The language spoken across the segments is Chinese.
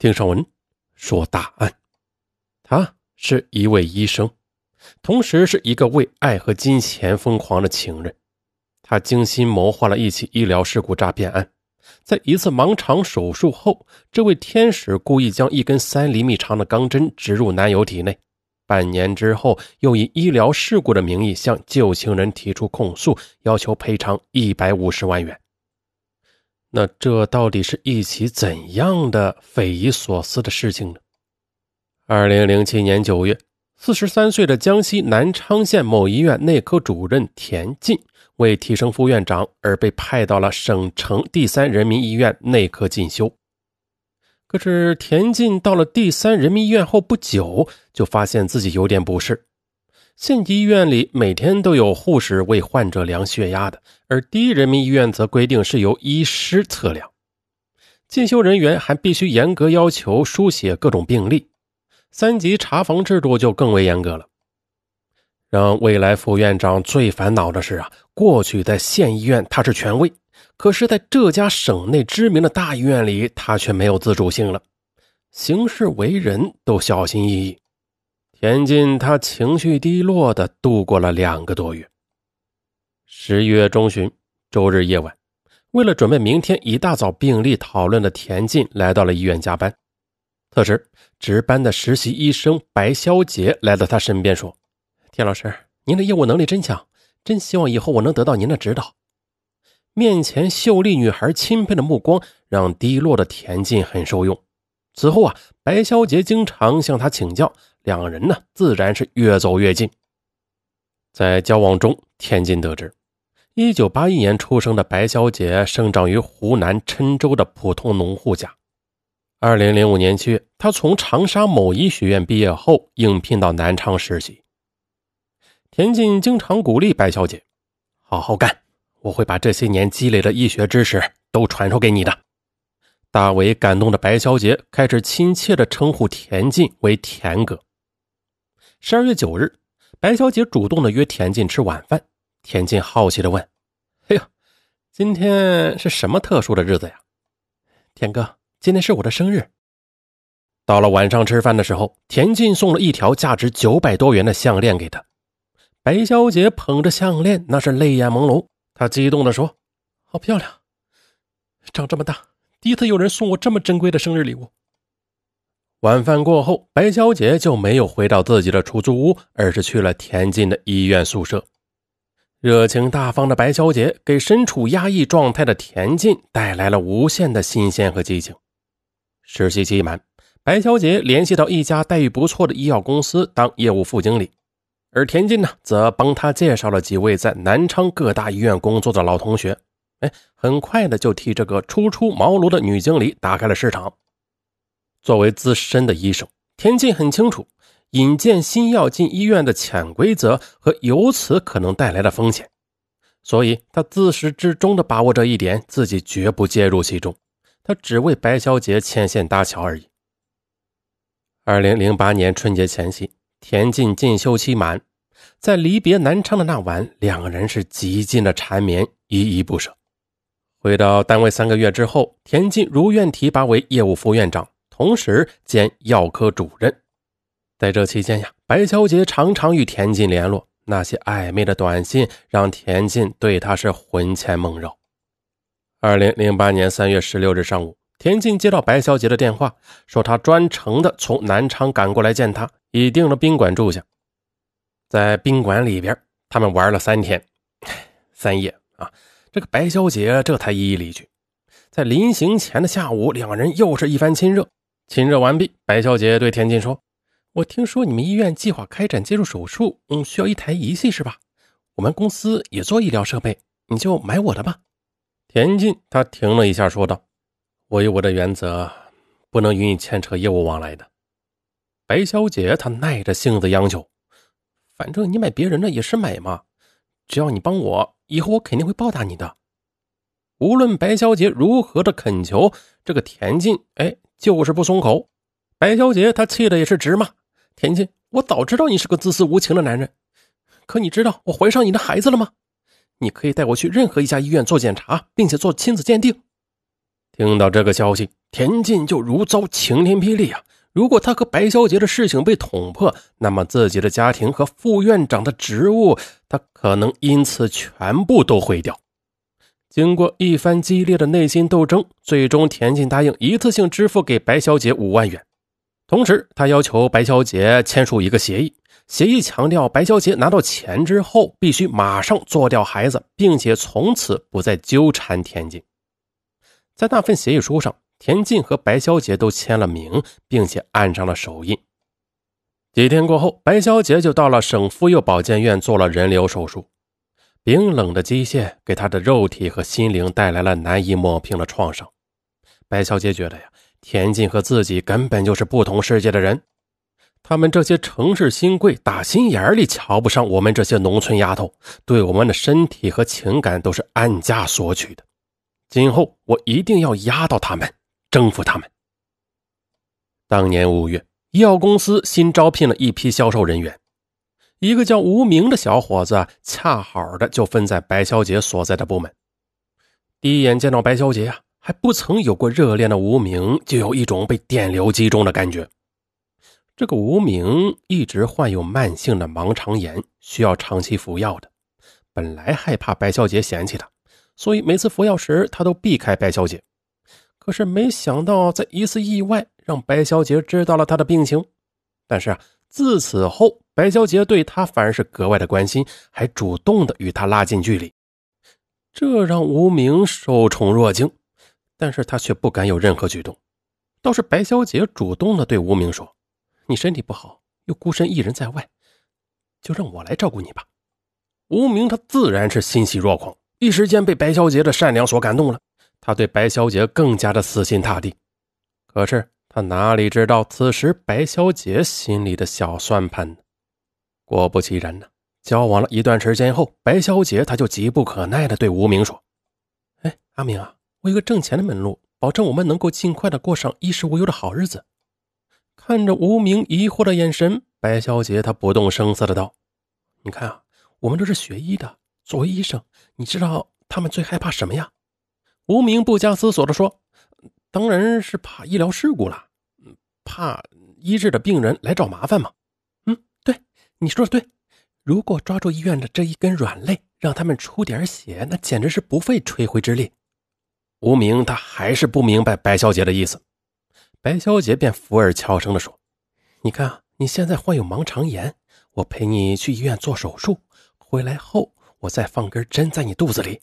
丁尚文说大案。他是一位医生，同时是一个为爱和金钱疯狂的情人。他精心谋划了一起医疗事故诈骗案。在一次盲肠手术后，这位天使故意将一根三厘米长的钢针植入男友体内。半年之后，又以医疗事故的名义向旧情人提出控诉，要求赔偿一百五十万元。那这到底是一起怎样的匪夷所思的事情呢？二零零七年九月，四十三岁的江西南昌县某医院内科主任田进为提升副院长而被派到了省城第三人民医院内科进修。可是田进到了第三人民医院后不久，就发现自己有点不适。县级医院里每天都有护士为患者量血压的，而第一人民医院则规定是由医师测量。进修人员还必须严格要求书写各种病历，三级查房制度就更为严格了。让未来副院长最烦恼的是啊，过去在县医院他是权威，可是在这家省内知名的大医院里，他却没有自主性了，行事为人都小心翼翼。田进他情绪低落的度过了两个多月。十一月中旬，周日夜晚，为了准备明天一大早病例讨论的田进来到了医院加班。此时，值班的实习医生白小姐来到他身边说：“田老师，您的业务能力真强，真希望以后我能得到您的指导。”面前秀丽女孩钦佩的目光让低落的田进很受用。此后啊，白小姐经常向他请教。两人呢，自然是越走越近。在交往中，田进得知，1981年出生的白小姐生长于湖南郴州的普通农户家。2005年7月，她从长沙某医学院毕业后，应聘到南昌实习。田进经常鼓励白小姐：“好好干，我会把这些年积累的医学知识都传授给你的。”大为感动的白小姐开始亲切地称呼田进为“田哥”。十二月九日，白小姐主动的约田进吃晚饭。田进好奇的问：“哎呦，今天是什么特殊的日子呀？”田哥，今天是我的生日。到了晚上吃饭的时候，田进送了一条价值九百多元的项链给她。白小姐捧着项链，那是泪眼朦胧。她激动的说：“好漂亮！长这么大，第一次有人送我这么珍贵的生日礼物。”晚饭过后，白小姐就没有回到自己的出租屋，而是去了田进的医院宿舍。热情大方的白小姐给身处压抑状态的田进带来了无限的新鲜和激情。实习期满，白小姐联系到一家待遇不错的医药公司当业务副经理，而田进呢，则帮她介绍了几位在南昌各大医院工作的老同学。哎，很快的就替这个初出茅庐的女经理打开了市场。作为资深的医生，田静很清楚引荐新药进医院的潜规则和由此可能带来的风险，所以他自始至终的把握这一点，自己绝不介入其中，他只为白小姐牵线搭桥而已。二零零八年春节前夕，田静进修期满，在离别南昌的那晚，两个人是极尽的缠绵，依依不舍。回到单位三个月之后，田进如愿提拔为业务副院长。同时兼药科主任，在这期间呀，白小姐常常与田进联络，那些暧昧的短信让田进对她是魂牵梦绕。二零零八年三月十六日上午，田进接到白小姐的电话，说她专程的从南昌赶过来见她，已订了宾馆住下。在宾馆里边，他们玩了三天三夜啊，这个白小姐这才一一离去。在临行前的下午，两人又是一番亲热。亲热完毕，白小姐对田进说：“我听说你们医院计划开展介入手术，嗯，需要一台仪器是吧？我们公司也做医疗设备，你就买我的吧。”田进他停了一下，说道：“我有我的原则，不能与你牵扯业务往来的。”白小姐她耐着性子央求：“反正你买别人的也是买嘛，只要你帮我，以后我肯定会报答你的。”无论白小姐如何的恳求，这个田进哎。就是不松口，白小姐她气的也是直骂：“田进，我早知道你是个自私无情的男人，可你知道我怀上你的孩子了吗？你可以带我去任何一家医院做检查，并且做亲子鉴定。”听到这个消息，田进就如遭晴天霹雳啊！如果他和白小姐的事情被捅破，那么自己的家庭和副院长的职务，他可能因此全部都毁掉。经过一番激烈的内心斗争，最终田静答应一次性支付给白小姐五万元，同时他要求白小姐签署一个协议。协议强调，白小姐拿到钱之后，必须马上做掉孩子，并且从此不再纠缠田静。在那份协议书上，田进和白小姐都签了名，并且按上了手印。几天过后，白小姐就到了省妇幼保健院做了人流手术。冰冷的机械给她的肉体和心灵带来了难以抹平的创伤。白小姐觉得呀，田进和自己根本就是不同世界的人。他们这些城市新贵打心眼里瞧不上我们这些农村丫头，对我们的身体和情感都是按价索取的。今后我一定要压倒他们，征服他们。当年五月，医药公司新招聘了一批销售人员，一个叫吴明的小伙子恰好的就分在白小姐所在的部门。第一眼见到白小姐呀，还不曾有过热恋的吴明就有一种被电流击中的感觉。这个无名一直患有慢性的盲肠炎，需要长期服药的。本来害怕白小姐嫌弃他，所以每次服药时他都避开白小姐。可是没想到，在一次意外让白小姐知道了他的病情。但是啊，自此后，白小姐对他反而是格外的关心，还主动的与他拉近距离，这让无名受宠若惊。但是他却不敢有任何举动。倒是白小姐主动的对无名说。你身体不好，又孤身一人在外，就让我来照顾你吧。无名他自然是欣喜若狂，一时间被白小姐的善良所感动了。他对白小姐更加的死心塌地。可是他哪里知道，此时白小姐心里的小算盘呢？果不其然呢，交往了一段时间后，白小姐她就急不可耐的对无名说：“哎，阿明啊，我有个挣钱的门路，保证我们能够尽快的过上衣食无忧的好日子。”看着无名疑惑的眼神，白小姐她不动声色的道：“你看啊，我们都是学医的，作为医生，你知道他们最害怕什么呀？”无名不加思索的说：“当然是怕医疗事故了，怕医治的病人来找麻烦嘛。”“嗯，对，你说的对。如果抓住医院的这一根软肋，让他们出点血，那简直是不费吹灰之力。”无名他还是不明白白小姐的意思。白小姐便附耳悄声地说：“你看，你现在患有盲肠炎，我陪你去医院做手术，回来后我再放根针在你肚子里，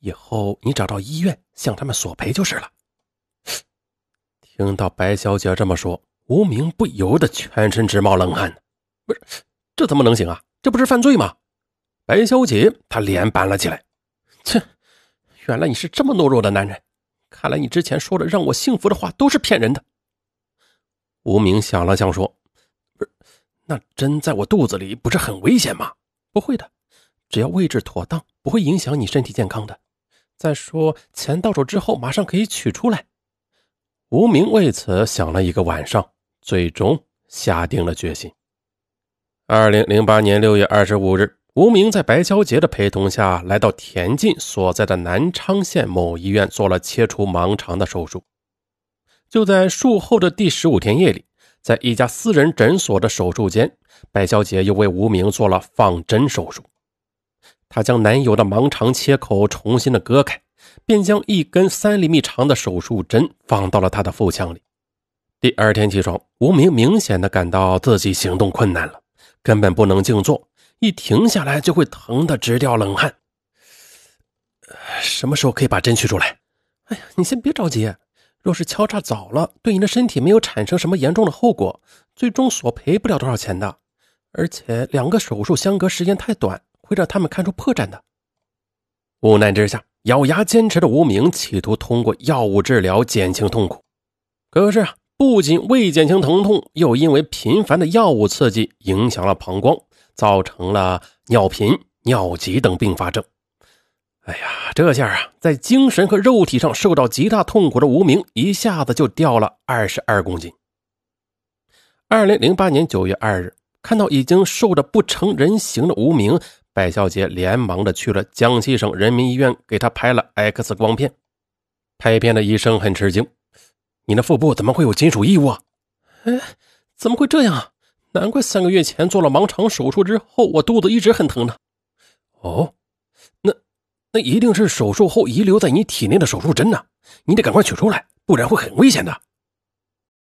以后你找到医院向他们索赔就是了。”听到白小姐这么说，无名不由得全身直冒冷汗。不是，这怎么能行啊？这不是犯罪吗？白小姐她脸板了起来。切，原来你是这么懦弱的男人，看来你之前说的让我幸福的话都是骗人的。无名想了想，说：“不是，那针在我肚子里不是很危险吗？不会的，只要位置妥当，不会影响你身体健康的。再说，钱到手之后马上可以取出来。”无名为此想了一个晚上，最终下定了决心。二零零八年六月二十五日，无名在白小杰的陪同下来到田进所在的南昌县某医院，做了切除盲肠的手术。就在术后的第十五天夜里，在一家私人诊所的手术间，白小姐又为无名做了放针手术。她将男友的盲肠切口重新的割开，便将一根三厘米长的手术针放到了他的腹腔里。第二天起床，无名明显的感到自己行动困难了，根本不能静坐，一停下来就会疼得直掉冷汗。什么时候可以把针取出来？哎呀，你先别着急。若是敲诈早了，对你的身体没有产生什么严重的后果，最终索赔不了多少钱的。而且两个手术相隔时间太短，会让他们看出破绽的。无奈之下，咬牙坚持的无名企图通过药物治疗减轻痛苦。可是，不仅未减轻疼痛，又因为频繁的药物刺激影响了膀胱，造成了尿频、尿急等并发症。哎呀，这下啊，在精神和肉体上受到极大痛苦的无名，一下子就掉了二十二公斤。二零零八年九月二日，看到已经瘦得不成人形的无名，白小姐连忙的去了江西省人民医院，给他拍了 X 光片。拍片的医生很吃惊：“你的腹部怎么会有金属异物啊？”“哎，怎么会这样啊？难怪三个月前做了盲肠手术之后，我肚子一直很疼呢。”“哦，那那一定是手术后遗留在你体内的手术针呢，你得赶快取出来，不然会很危险的。”